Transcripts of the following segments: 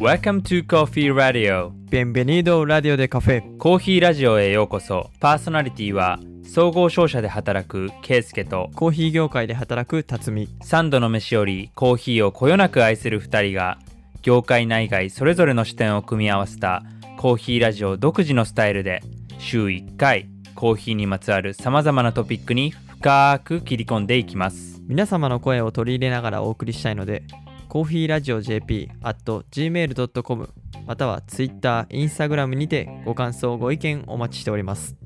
Welcome to Coffee Radio. Bienvenido Radio de Café コーヒーラジオへようこそ。パーソナリティは総合商社で働くケイスケとコーヒー業界で働く辰巳。3度の飯よりコーヒーをこよなく愛する2人が業界内外それぞれの視点を組み合わせたコーヒーラジオ独自のスタイルで週1回コーヒーにまつわるさまざまなトピックに深く切り込んでいきます皆様の声を取り入れながらお送りしたいのでコーヒーラジオ JP at gmail.com または Twitter、Instagram にてご感想、ご意見お待ちしております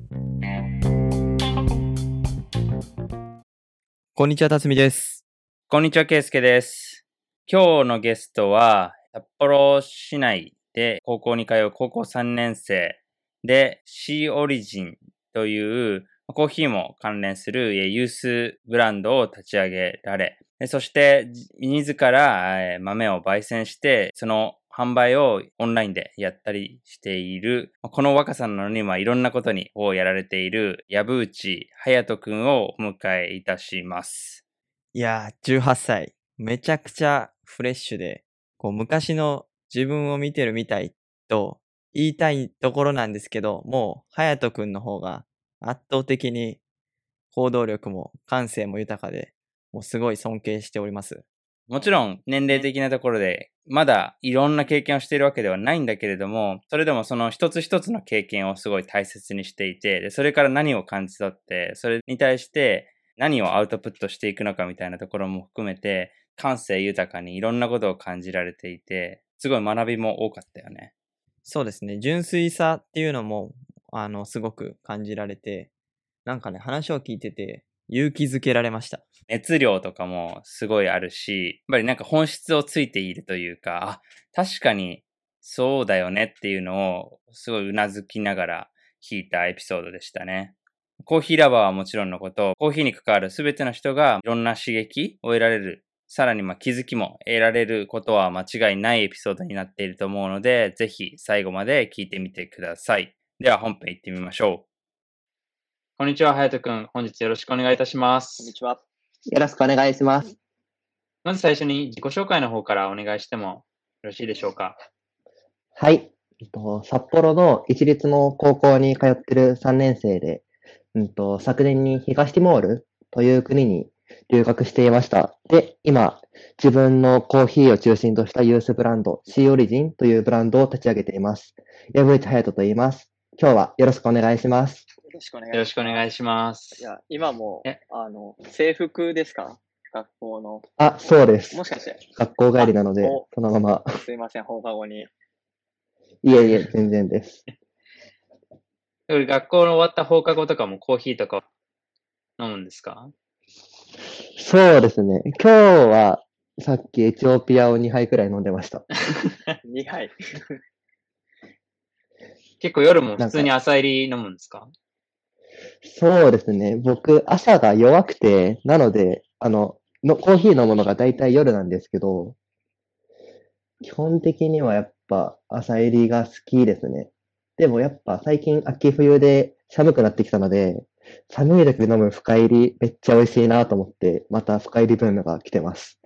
こんにちは、辰巳です。こんにちは、ケイスケです。今日のゲストは、札幌市内で高校に通う高校3年生で、シーオリジンというコーヒーも関連するユースブランドを立ち上げられ、そして自ら豆を焙煎して、その販売をオンラインでやったりしている、この若さなのにまあいろんなことにをやられている、藪内隼人くんをお迎えいたします。いやー、18歳。めちゃくちゃフレッシュで、こう昔の自分を見てるみたいと言いたいところなんですけど、もう、隼人くんの方が圧倒的に行動力も感性も豊かで、もうすごい尊敬しております。もちろん年齢的なところで、まだいろんな経験をしているわけではないんだけれども、それでもその一つ一つの経験をすごい大切にしていて、でそれから何を感じ取って、それに対して何をアウトプットしていくのかみたいなところも含めて、感性豊かにいろんなことを感じられていて、すごい学びも多かったよね。そうですね。純粋さっていうのも、あの、すごく感じられて、なんかね、話を聞いてて、勇気づけられました。熱量とかもすごいあるし、やっぱりなんか本質をついているというか、あ、確かにそうだよねっていうのをすごいうなずきながら聞いたエピソードでしたね。コーヒーラバーはもちろんのこと、コーヒーに関わる全ての人がいろんな刺激を得られる、さらにまあ気づきも得られることは間違いないエピソードになっていると思うので、ぜひ最後まで聞いてみてください。では本編行ってみましょう。こんにちは、隼人くん。本日よろしくお願いいたします。こんにちは。よろしくお願いします。まず最初に自己紹介の方からお願いしてもよろしいでしょうか？はい。えっと札幌の一律の高校に通ってる3年生で、うんと、昨年に東ティモールという国に留学していました。で、今、自分のコーヒーを中心としたユースブランド、シーオリジンというブランドを立ち上げています。藪内隼人と言います。今日はよろしくお願いします。よろしくお願いよろしくお願いしますい。や、今もえ、あの、制服ですか？学校の。あ、そうですも。しかして、学校帰りなのでそのまま。すいません、放課後に。いえいえ、全然です。学校の終わった放課後とかもコーヒーとか飲むんですか？そうですね。今日は、さっきエチオピアを2杯くらい飲んでました。2杯。結構夜も普通に朝入り飲むんですか？そうですね。僕、朝が弱くて、なので、あの、のコーヒー飲むのが大体夜なんですけど、基本的にはやっぱ朝入りが好きですね。でもやっぱ最近秋冬で寒くなってきたので、寒い時に飲む深入りめっちゃ美味しいなと思って、また深入りブームが来てます。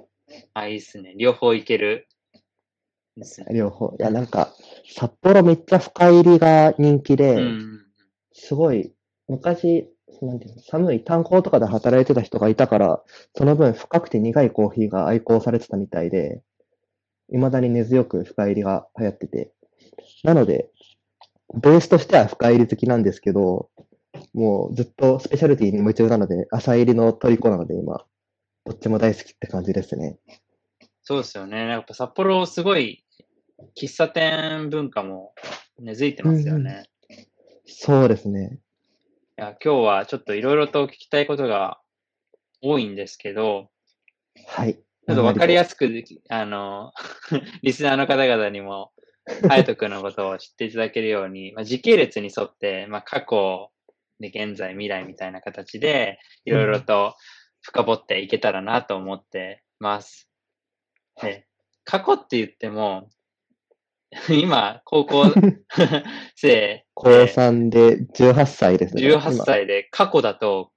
あ、いいっすね。両方いける。ですね。両方。いや、なんか、札幌めっちゃ深入りが人気で、うん。すごい、昔、なんていうの、寒い炭鉱とかで働いてた人がいたから、その分深くて苦いコーヒーが愛好されてたみたいで、未だに根強く深入りが流行ってて。なので、ベースとしては深入り好きなんですけど、もうずっとスペシャルティに夢中なので、朝入りの虜なので今、どっちも大好きって感じですね。そうですよね。やっぱ札幌すごい喫茶店文化も根付いてますよね。そうですね。いや今日はちょっといろいろと聞きたいことが多いんですけど、はい。ちょっとわかりやすすく、あの、リスナーの方々にも、隼人君のことを知っていただけるように、まあ、時系列に沿って、まあ、過去で現在、未来みたいな形で、いろいろと深掘っていけたらなと思ってます。で過去って言っても、今、高校 生高3で18歳ですね。18歳で過去だと、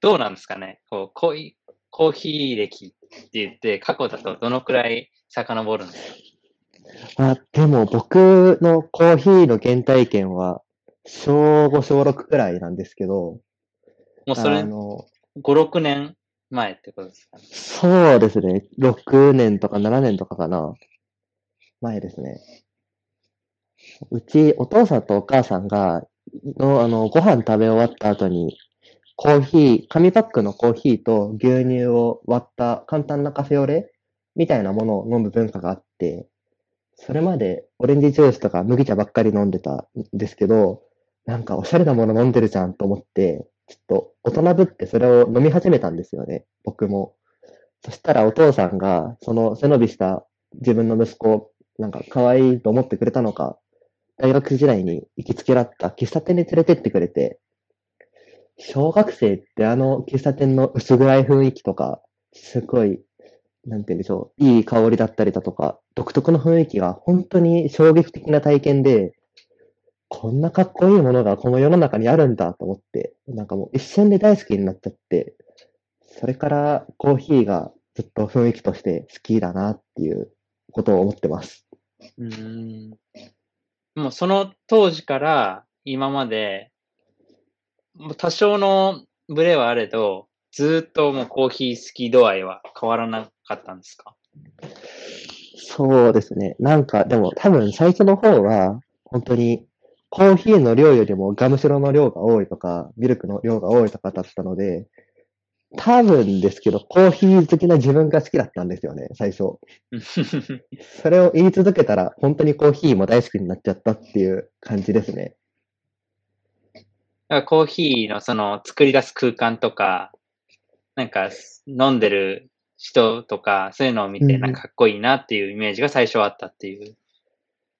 どうなんですかねこうコーヒーコーヒー歴って言って、過去だとどのくらい遡るんですか？あ、でも僕のコーヒーの原体験は、小5、小6くらいなんですけど、もうそれあの、5、6年前ってことですかね？そうですね。6年とか7年とかかな。前ですね。うち、お父さんとお母さんが、の、あの、ご飯食べ終わった後に、コーヒー、紙パックのコーヒーと牛乳を割った簡単なカフェオレみたいなものを飲む文化があって、それまでオレンジジュースとか麦茶ばっかり飲んでたんですけど、なんかおしゃれなもの飲んでるじゃんと思って、ちょっと大人ぶってそれを飲み始めたんですよね、僕も。そしたらお父さんが、その背伸びした自分の息子、なんか可愛いと思ってくれたのか、大学時代に行きつけだった喫茶店に連れてってくれて、小学生ってあの喫茶店の薄暗い雰囲気とか、すごい、なんて言うんでしょう、いい香りだったりだとか、独特の雰囲気が本当に衝撃的な体験で、こんなかっこいいものがこの世の中にあるんだと思って、なんかもう一瞬で大好きになっちゃって、それからコーヒーがずっと雰囲気として好きだなっていうことを思ってます。うん。もうその当時から今まで、もう多少のブレはあれど、ずっともうコーヒー好き度合いは変わらなかったんですか？そうですね。なんか、でも多分最初の方は、本当にコーヒーの量よりもガムシロの量が多いとか、ミルクの量が多いとかだったので、多分ですけど、コーヒー好きな自分が好きだったんですよね、最初。それを言い続けたら、本当にコーヒーも大好きになっちゃったっていう感じですね。コーヒーのその作り出す空間とか、なんか飲んでる人とか、そういうのを見て、うんうんなんかかっこいいなっていうイメージが最初はあったっていう。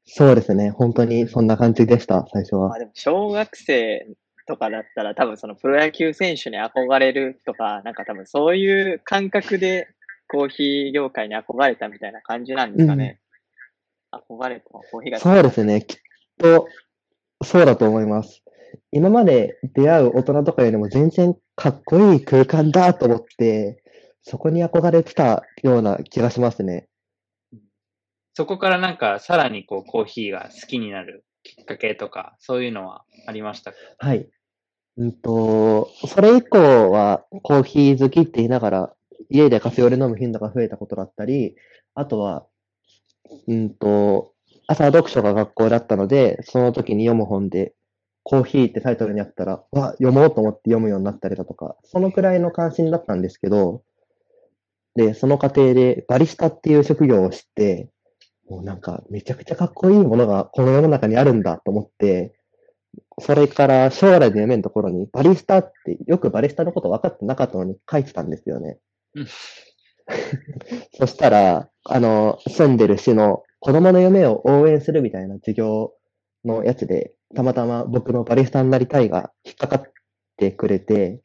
そうですね。本当にそんな感じでした、最初はまあ。でも小学生とかだったら多分そのプロ野球選手に憧れるとか、なんか多分そういう感覚でコーヒー業界に憧れたみたいな感じなんですかね。憧れたコーヒーがそうですね。きっと、そうだと思います。今まで出会う大人とかよりも全然かっこいい空間だと思って、そこに憧れてたような気がしますね。そこからなんかさらにこうコーヒーが好きになるきっかけとか、そういうのはありましたか？はい。うんと、それ以降はコーヒー好きって言いながら、家でカフェオレ飲む頻度が増えたことだったり、あとは、うんと、朝読書が学校だったので、その時に読む本で、コーヒーってタイトルにあったら、わ、読もうと思って読むようになったりだとか、そのくらいの関心だったんですけど、で、その過程でバリスタっていう職業を知って、もうなんかめちゃくちゃかっこいいものがこの世の中にあるんだと思って、それから将来の夢のところにバリスタってよくバリスタのこと分かってなかったのに書いてたんですよねうん。そしたら、あの、住んでる市の子供の夢を応援するみたいな授業のやつで、たまたま僕のバリスタになりたいが引っかかってくれて、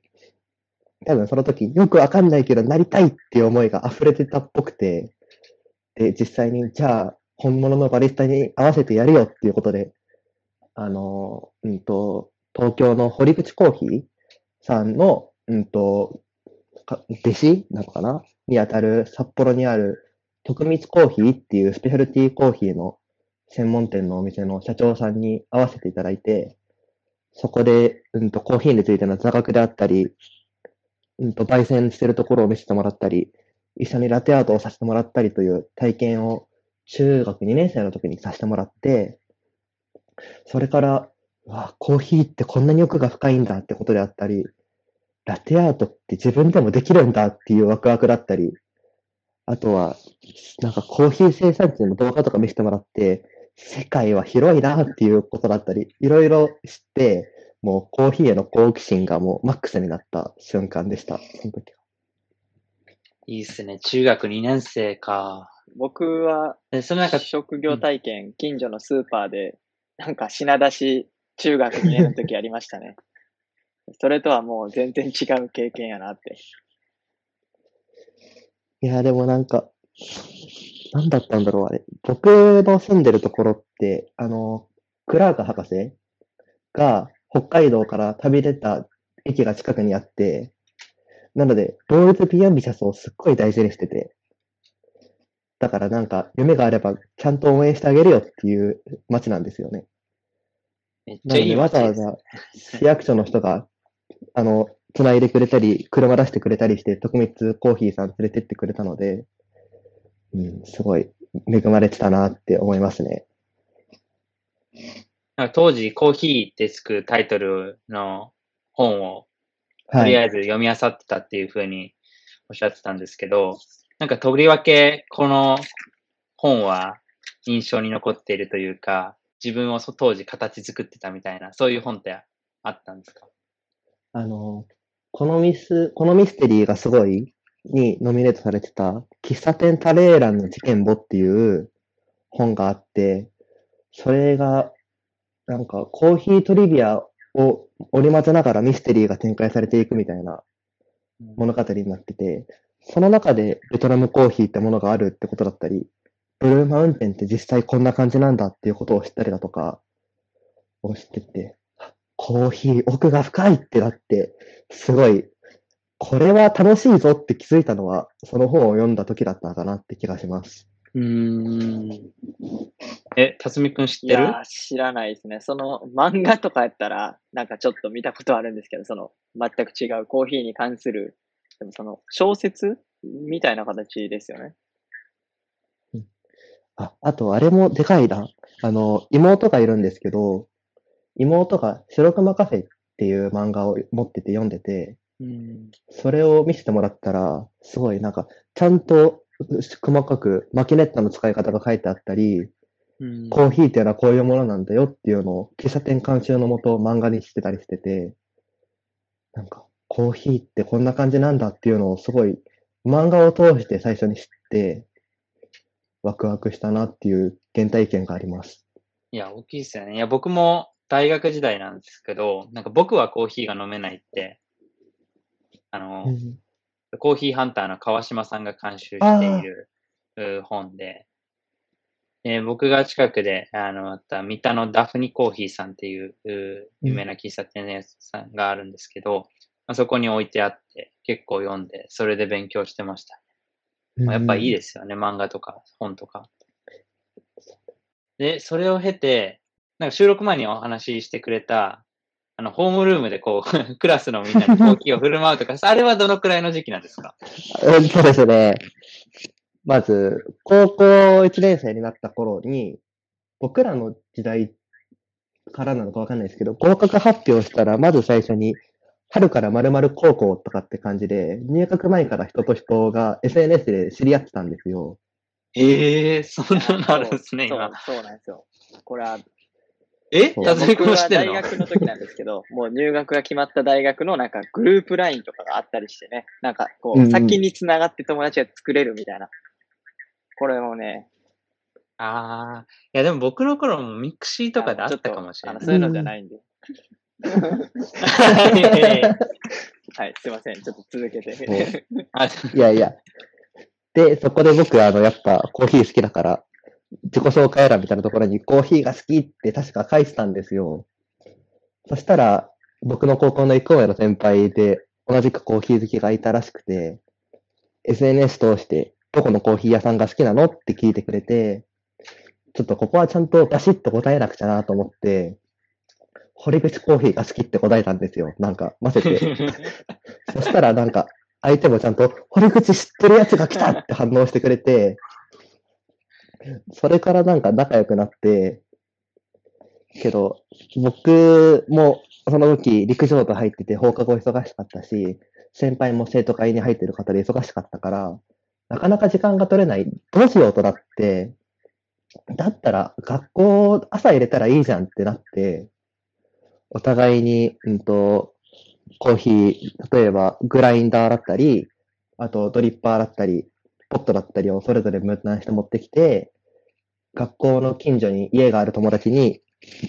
多分その時よくわかんないけどなりたいっていう思いが溢れてたっぽくて、で、実際にじゃあ本物のバリスタに合わせてやるよっていうことで、あの、うんと、東京の堀口コーヒーさんの、うんと、か弟子なのかな？にあたる札幌にある徳光コーヒーっていうスペシャルティーコーヒーの専門店のお店の社長さんに会わせていただいて、そこで、うんと、コーヒーについての座学であったり、うんと、焙煎してるところを見せてもらったり、一緒にラテアートをさせてもらったりという体験を中学2年生の時にさせてもらって、それから、うわ、コーヒーってこんなに奥が深いんだってことであったり、ラテアートって自分でもできるんだっていうワクワクだったり、あとは、なんかコーヒー生産地の動画とか見せてもらって、世界は広いなっていうことだったり、いろいろ知って、もうコーヒーへの好奇心がもうマックスになった瞬間でした、その時は。いいっすね。中学2年生か。僕はで、そのなんか、職業体験、近所のスーパーで、なんか品出し、中学2年の時ありましたね。それとはもう全然違う経験やなって。いや、でもなんか、なんだったんだろう、あれ。僕の住んでるところって、あの、クラーク博士が北海道から旅出た駅が近くにあって、なので、 Boys, be ambitious をすっごい大事にしてて、だからなんか、夢があれば、ちゃんと応援してあげるよっていう街なんですよね。めっちゃいいなので、わざわざ市役所の人が、あの、繋いでくれたり、車出してくれたりして、徳光コーヒーさん連れてってくれたので、うん、すごい恵まれてたなって思いますね。当時、コーヒーってつくタイトルの本を、とはい。りあえず読み漁ってたっていうふうにおっしゃってたんですけど、なんかとりわけこの本は印象に残っているというか、自分を当時形作ってたみたいな、そういう本ってあったんですか？あの、このミス、このミステリーがすごいにノミネートされてた、喫茶店タレーランの事件簿っていう本があって、それが、なんかコーヒートリビアを織り交ぜながらミステリーが展開されていくみたいな物語になってて、その中でベトナムコーヒーってものがあるってことだったり、ブルーマウンテンって実際こんな感じなんだっていうことを知ったりだとか、を知ってて、コーヒー奥が深いってなって、すごい、これは楽しいぞって気づいたのは、その本を読んだ時だったかなって気がします。うーん。え、辰巳くん知ってる？いやー、知らないですね。その漫画とかやったら、なんかちょっと見たことあるんですけど、その全く違うコーヒーに関する、でもその小説みたいな形ですよね。あ、あと、あれもでかいな。あの、妹がいるんですけど、妹が白熊カフェっていう漫画を持ってて読んでて、うん。それを見せてもらったら、すごいなんか、ちゃんと細かくマキネットの使い方が書いてあったり、うんコーヒーっていうのはこういうものなんだよっていうのを喫茶店監修のもと漫画にしてたりしてて、なんか、コーヒーってこんな感じなんだっていうのをすごい漫画を通して最初に知って、ワクワクしたなっていう原体験があります。いや、大きいですよね。いや、僕も大学時代なんですけど、なんか僕はコーヒーが飲めないって、あの、うんコーヒーハンターの川島さんが監修しているう本で、えー僕が近くで、あの、あった三田のダフニコーヒーさんっていうう有名な喫茶店屋さんがあるんですけど、まあそこに置いてあって、結構読んで、それで勉強してました。まあやっぱいいですよね、漫画とか本とか。で、それを経て、なんか収録前にお話ししてくれた、あの、ホームルームでこう、クラスのみんなにコーヒーを振る舞うとか、あれはどのくらいの時期なんですか？うんそうですね。まず、高校1年生になった頃に、僕らの時代からなのかわかんないですけど、合格発表したら、まず最初に、春から〇〇高校とかって感じで、入学前から人と人が SNS で知り合ってたんですよ。ええー、そんなのあるんですね、そう今。そうそうなんですよ。これは、え？辰巳僕は大君も知ってんの？学の時なんですけど、もう入学が決まった大学のなんかグループラインとかがあったりしてね、なんかこう、先に繋がって友達が作れるみたいな。これもね、ああ。いや、でも僕の頃もミクシーとかであったかもしれないあの。そういうのじゃないんで。はい、すいません。ちょっと続けて。あいやいや。で、そこで僕、あの、やっぱコーヒー好きだから、自己紹介欄みたいなところにコーヒーが好きって確か書いてたんですよ。そしたら、僕の高校の1個上の先輩で、同じくコーヒー好きがいたらしくて、SNS 通して、どこのコーヒー屋さんが好きなのって聞いてくれて、ちょっとここはちゃんとバシッと答えなくちゃなと思って、堀口コーヒーが好きって答えたんですよ。なんか、混ぜて。そしたらなんか、相手もちゃんと、堀口知ってるやつが来たって反応してくれて、それからなんか仲良くなって、けど、僕もその時陸上部入ってて放課後忙しかったし、先輩も生徒会に入ってる方で忙しかったから、なかなか時間が取れない。どうしようとなって、だったら学校朝入れたらいいじゃんってなって、お互いに、うんと、コーヒー、例えばグラインダーだったり、あとドリッパーだったり、ポットだったりをそれぞれ分担して持ってきて、学校の近所に家がある友達に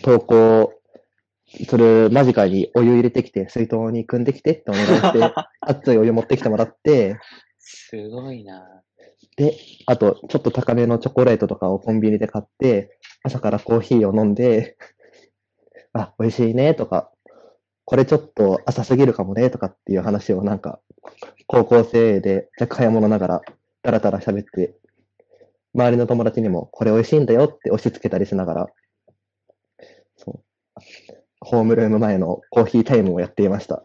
投稿する間近にお湯入れてきて、水筒に汲んできてってお願いして、熱いお湯持ってきてもらって、すごいな。で、あと、ちょっと高めのチョコレートとかをコンビニで買って、朝からコーヒーを飲んで、あ、美味しいねとか、これちょっと浅すぎるかもねとかっていう話をなんか、高校生で若早者ながら、だらだら喋って、周りの友達にもこれ美味しいんだよって押し付けたりしながら、そう、ホームルーム前のコーヒータイムをやっていました。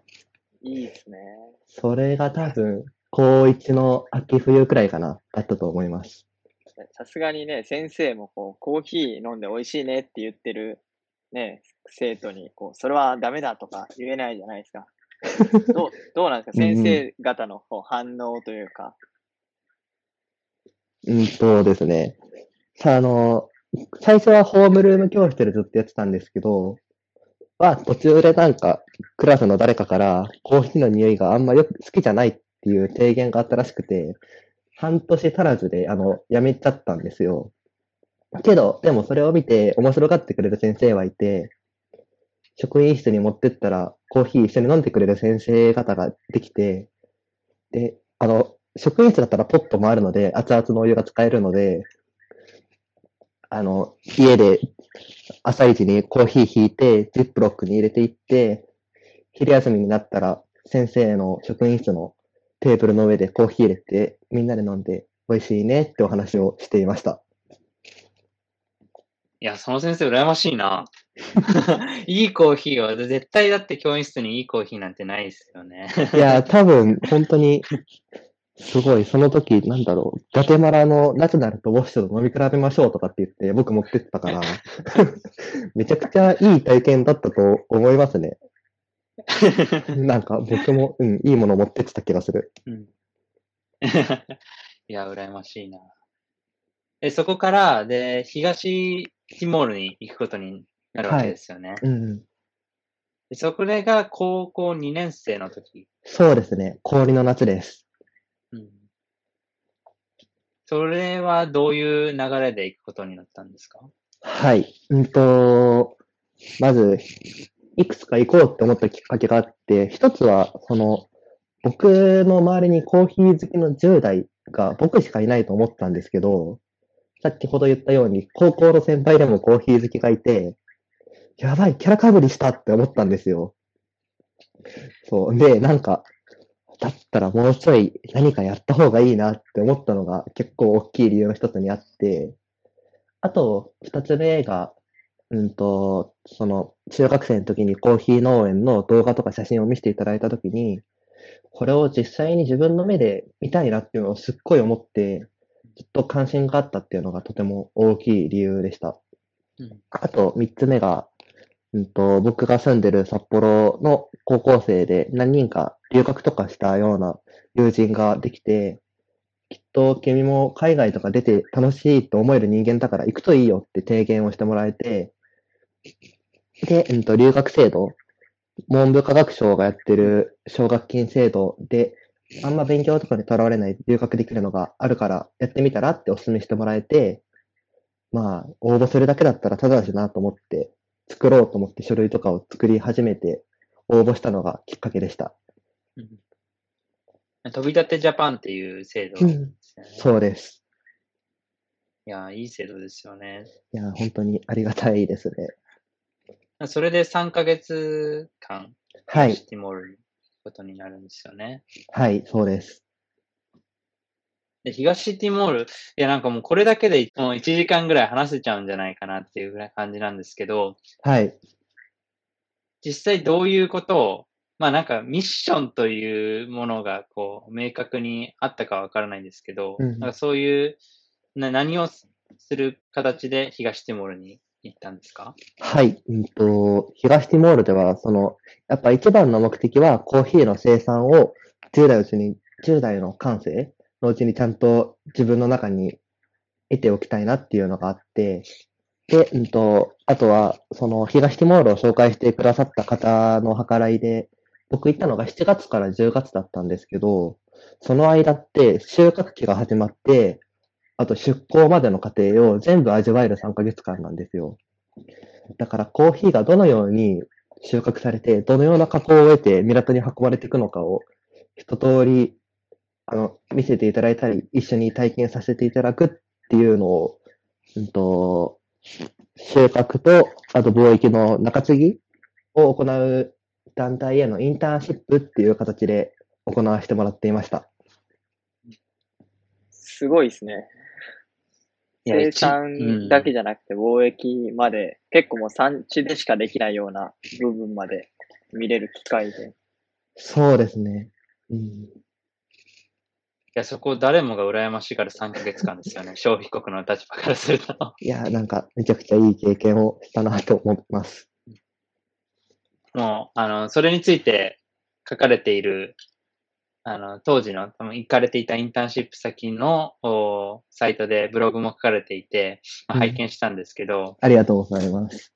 いいですね。それが多分、高1の秋冬くらいかな、だったと思います。さすがにね、先生もこう、コーヒー飲んで美味しいねって言ってる、ね、生徒に、こう、それはダメだとか言えないじゃないですか。どう、どうなんですか？先生方のこう反応というか。うんとですね。さあ、あの、最初はホームルーム教室でずっとやってたんですけど、は途中でなんか、クラスの誰かから、コーヒーの匂いがあんまよく好きじゃないっていう提言があったらしくて、半年足らずで、あの、やめちゃったんですよ。けど、でもそれを見て面白がってくれる先生はいて、職員室に持ってったら、コーヒー一緒に飲んでくれる先生方ができて、で、あの、職員室だったらポットもあるので、熱々のお湯が使えるので、あの、家で朝一にコーヒー引いて、ジップロックに入れていって、昼休みになったら先生の職員室のテーブルの上でコーヒー入れて、みんなで飲んで美味しいねってお話をしていました。いや、その先生羨ましいな。いいコーヒーは、絶対だって教員室にいいコーヒーなんてないですよね。いや、多分、本当に、すごい、その時、なんだろう、ガテマラのナチュラルとウォッシュと飲み比べましょうとかって言って、僕持ってったから、めちゃくちゃいい体験だったと思いますね。なんか、僕も、うん、いいもの持ってってた気がする。うん いや、羨ましいな。え、そこから、で、東ティモールに行くことになるわけですよね。うん、でそこれが高校2年生の時。そうですね、氷の夏です。うん。それはどういう流れで行くことになったんですか？はい。うんと、まず、いくつか行こうって思ったきっかけがあって、一つは、その、僕の周りにコーヒー好きの10代が僕しかいないと思ったんですけど、さっきほど言ったように、高校の先輩でもコーヒー好きがいて、やばい、キャラかぶりしたって思ったんですよ。そう。で、なんか、だったらもうちょい何かやった方がいいなって思ったのが結構大きい理由の一つにあって、あと、二つ目が、うんと、その、中学生の時にコーヒー農園の動画とか写真を見せていただいた時に、これを実際に自分の目で見たいなっていうのをすっごい思って、ずっと関心があったっていうのがとても大きい理由でした。うん。あと、三つ目が、うんと、僕が住んでる札幌の高校生で何人か留学とかしたような友人ができて、きっと君も海外とか出て楽しいと思える人間だから行くといいよって提言をしてもらえて、で、うんと、留学制度、文部科学省がやってる奨学金制度で、あんま勉強とかにとらわれない留学できるのがあるからやってみたらってお勧めしてもらえて、まあ、応募するだけだったらただだしなと思って、作ろうと思って書類とかを作り始めて、応募したのがきっかけでした。うん飛び立てジャパンっていう制度ね。そうです。いや、いい制度ですよね。いや、本当にありがたいですね。それで3ヶ月間、はい東ティモールにことになるんですよね。はい、そうです。で、東ティモール、いや、なんかもうこれだけでもう1時間ぐらい話せちゃうんじゃないかなっていうぐらい感じなんですけど、はい。実際どういうことを、まあなんかミッションというものがこう明確にあったかわからないんですけど、うんうんなんかそういうな何をする形で東ティモールに行ったんですか？はい。うんと、東ティモールでは、その、やっぱ一番の目的はコーヒーの生産を10代のうちに、10代の感性のうちにちゃんと自分の中に得ておきたいなっていうのがあって、で、うんと、あとは、その東ティモールを紹介してくださった方の計らいで、僕行ったのが7月から10月だったんですけど、その間って収穫期が始まって、あと出港までの過程を全部味わえる3ヶ月間なんですよ。だからコーヒーがどのように収穫されて、どのような加工を得て港に運ばれていくのかを一通り、あの、見せていただいたり、一緒に体験させていただくっていうのを、うんと、収穫と、あと貿易の中継ぎを行う団体へのインターンシップっていう形で行わせてもらっていました。すごいですね。生産だけじゃなくて貿易まで、結構もう産地でしかできないような部分まで見れる機会で。そうですね。うん。いや、そこ誰もが羨ましいから3ヶ月間ですよね。消費国の立場からすると。いや、なんか、めちゃくちゃいい経験をしたなと思います。もう、あの、それについて書かれている、あの、当時の、多分行かれていたインターンシップ先のおサイトでブログも書かれていて、まあうん拝見したんですけど、ありがとうございます。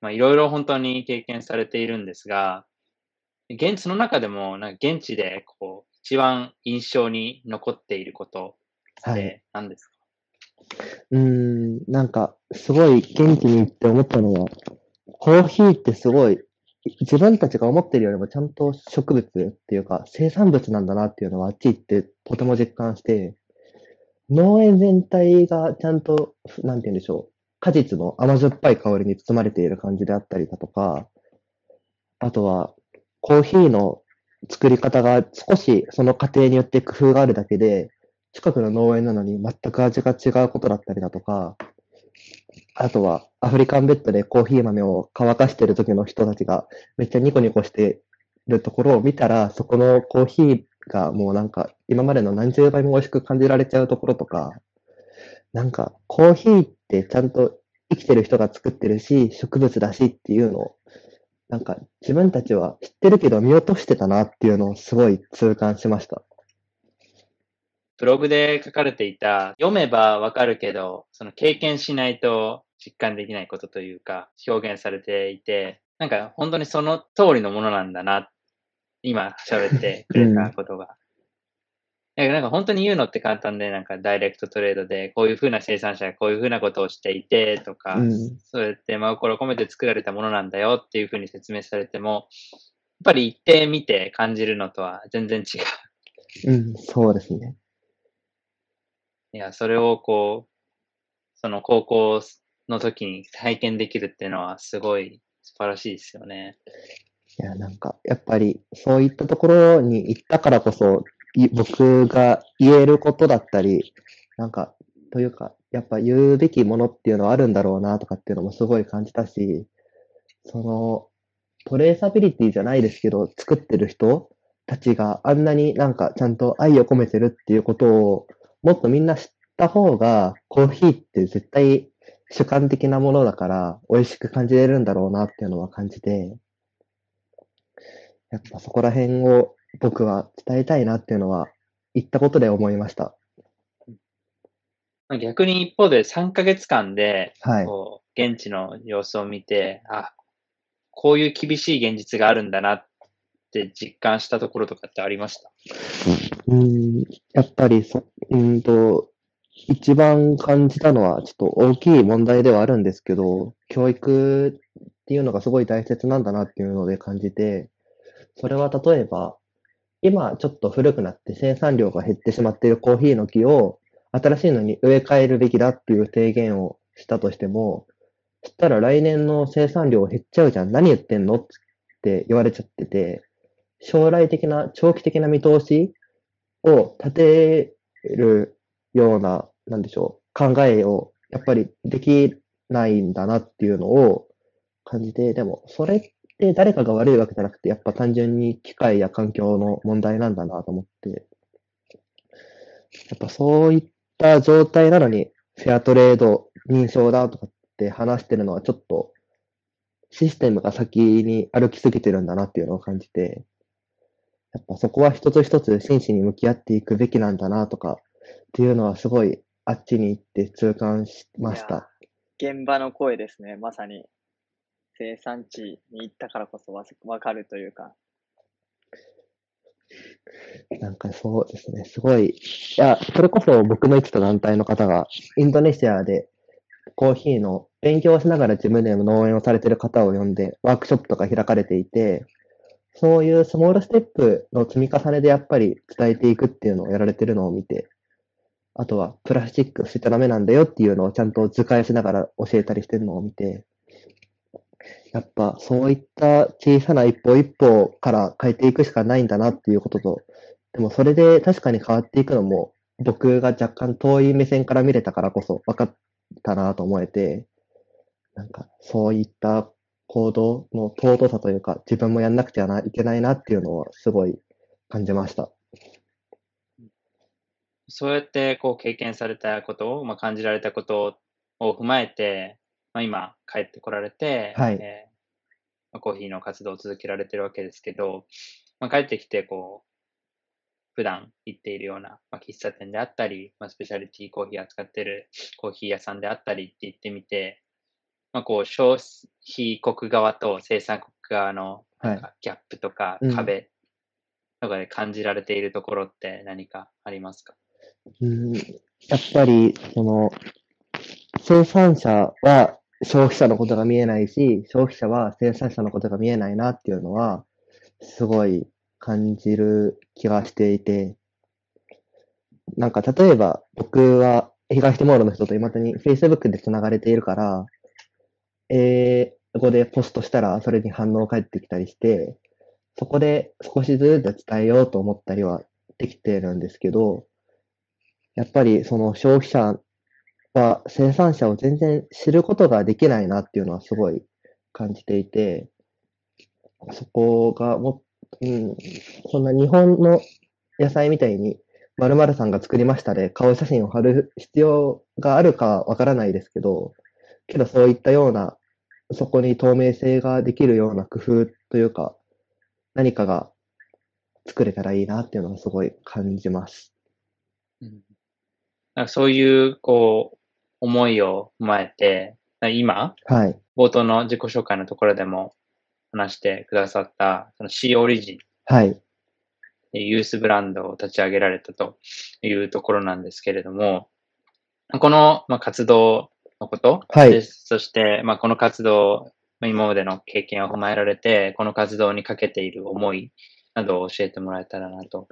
まあ、いろいろ本当に経験されているんですが、現地の中でも、なんか現地で、こう、一番印象に残っていることっはい。て何ですか、うーん、なんか、すごい現地に行って思ったのは、コーヒーってすごい、自分たちが思ってるよりもちゃんと植物っていうか、生産物なんだなっていうのはあっち行ってとても実感して、農園全体がちゃんと、なんて言うんでしょう、果実の甘酸っぱい香りに包まれている感じであったりだとか、あとは、コーヒーの作り方が少しその過程によって工夫があるだけで、近くの農園なのに全く味が違うことだったりだとか、あとはアフリカンベッドでコーヒー豆を乾かしてる時の人たちがめっちゃニコニコしてるところを見たら、そこのコーヒーがもうなんか今までの何十倍も美味しく感じられちゃうところとか、なんかコーヒーってちゃんと生きてる人が作ってるし、植物だしっていうのを、なんか自分たちは知ってるけど見落としてたなっていうのをすごい痛感しました。ブログで書かれていた、読めばわかるけど、その経験しないと実感できないことというか、表現されていて、なんか本当にその通りのものなんだな、今喋ってくれたことが。だからなんか本当に言うのって簡単で、なんかダイレクトトレードで、こういうふうな生産者がこういうふうなことをしていてとか、うんそれって真心込めて作られたものなんだよっていうふうに説明されても、やっぱり一定見て感じるのとは全然違う。うん、そうですね。いや、それをこう、その高校の時に体験できるっていうのはすごい素晴らしいですよね。いや、なんか、やっぱり、そういったところに行ったからこそ、僕が言えることだったり、なんか、というか、やっぱ言うべきものっていうのはあるんだろうなとかっていうのもすごい感じたし、その、トレーサビリティじゃないですけど、作ってる人たちがあんなになんかちゃんと愛を込めてるっていうことを、もっとみんな知った方が、コーヒーって絶対主観的なものだから、美味しく感じれるんだろうなっていうのは感じて、やっぱそこら辺を僕は伝えたいなっていうのは、言ったことで思いました。逆に一方で3ヶ月間で、はい。こう、現地の様子を見て、あ、こういう厳しい現実があるんだなって実感したところとかってありました？うん、やっぱりそ、うんと、一番感じたのは、ちょっと大きい問題ではあるんですけど、教育っていうのがすごい大切なんだなっていうので感じて、それは例えば、今ちょっと古くなって生産量が減ってしまっているコーヒーの木を、新しいのに植え替えるべきだっていう提言をしたとしても、そしたら来年の生産量減っちゃうじゃん。何言ってんのって言われちゃってて、将来的な、長期的な見通しを立てるような、なんでしょう、考えをやっぱりできないんだなっていうのを感じて、でもそれって誰かが悪いわけじゃなくて、やっぱ単純に機械や環境の問題なんだなと思って、やっぱそういった状態なのに、フェアトレード認証だとかって話してるのはちょっと、システムが先に歩きすぎてるんだなっていうのを感じて、やっぱそこは一つ一つ真摯に向き合っていくべきなんだなとかっていうのはすごいあっちに行って痛感しました。現場の声ですね。まさに生産地に行ったからこそわわかるというか。なんかそうですね、すごい。いや、それこそ僕の行ってた団体の方が、インドネシアでコーヒーの勉強をしながら自分で農園をされてる方を呼んで、ワークショップとか開かれていて、そういうスモールステップの積み重ねでやっぱり伝えていくっていうのをやられてるのを見て、あとはプラスチック捨てちゃダメなんだよっていうのをちゃんと図解しながら教えたりしてるのを見て、やっぱそういった小さな一歩一歩から変えていくしかないんだなっていうことと、でもそれで確かに変わっていくのも僕が若干遠い目線から見れたからこそ分かったなと思えて、なんかそういった行動の尊さというか自分もやんなくてはいけないなっていうのはすごい感じました。そうやってこう経験されたことを、まあ、感じられたことを踏まえて、まあ、今帰ってこられて、はいえーまあコーヒーの活動を続けられてるわけですけど、まあ、帰ってきてこう、普段行っているような、まあ、喫茶店であったり、まあ、スペシャリティコーヒー扱ってるコーヒー屋さんであったりって言ってみて、まあ、こう消費国側と生産国側のはい。ギャップとかうん。壁とかで感じられているところって何かありますか、うん、やっぱり、その、生産者は消費者のことが見えないし、消費者は生産者のことが見えないなっていうのは、すごい感じる気がしていて、なんか例えば僕は東ティモールの人と未だに Facebook で繋がれているから、英語でポストしたらそれに反応返ってきたりして、そこで少しずつ伝えようと思ったりはできてるんですけど、やっぱりその消費者は生産者を全然知ることができないなっていうのはすごい感じていて、そこがも、うん、そんな日本の野菜みたいに〇〇さんが作りましたで顔写真を貼る必要があるかわからないですけど、けどそういったような、そこに透明性ができるような工夫というか、何かが作れたらいいなっていうのはすごい感じます。うんなんかそういう、こう、思いを踏まえて、今、はい。冒頭の自己紹介のところでも話してくださった、その C オリジンはい。ユースブランドを立ち上げられたというところなんですけれども、この、まあ、活動のこと、はいでそして、まあ、この活動、まあ今までの経験を踏まえられて、この活動にかけている思いなどを教えてもらえたらなと。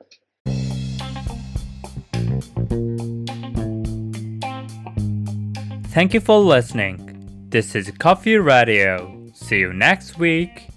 Thank you for listening. This is Coffee Radio. See you next week.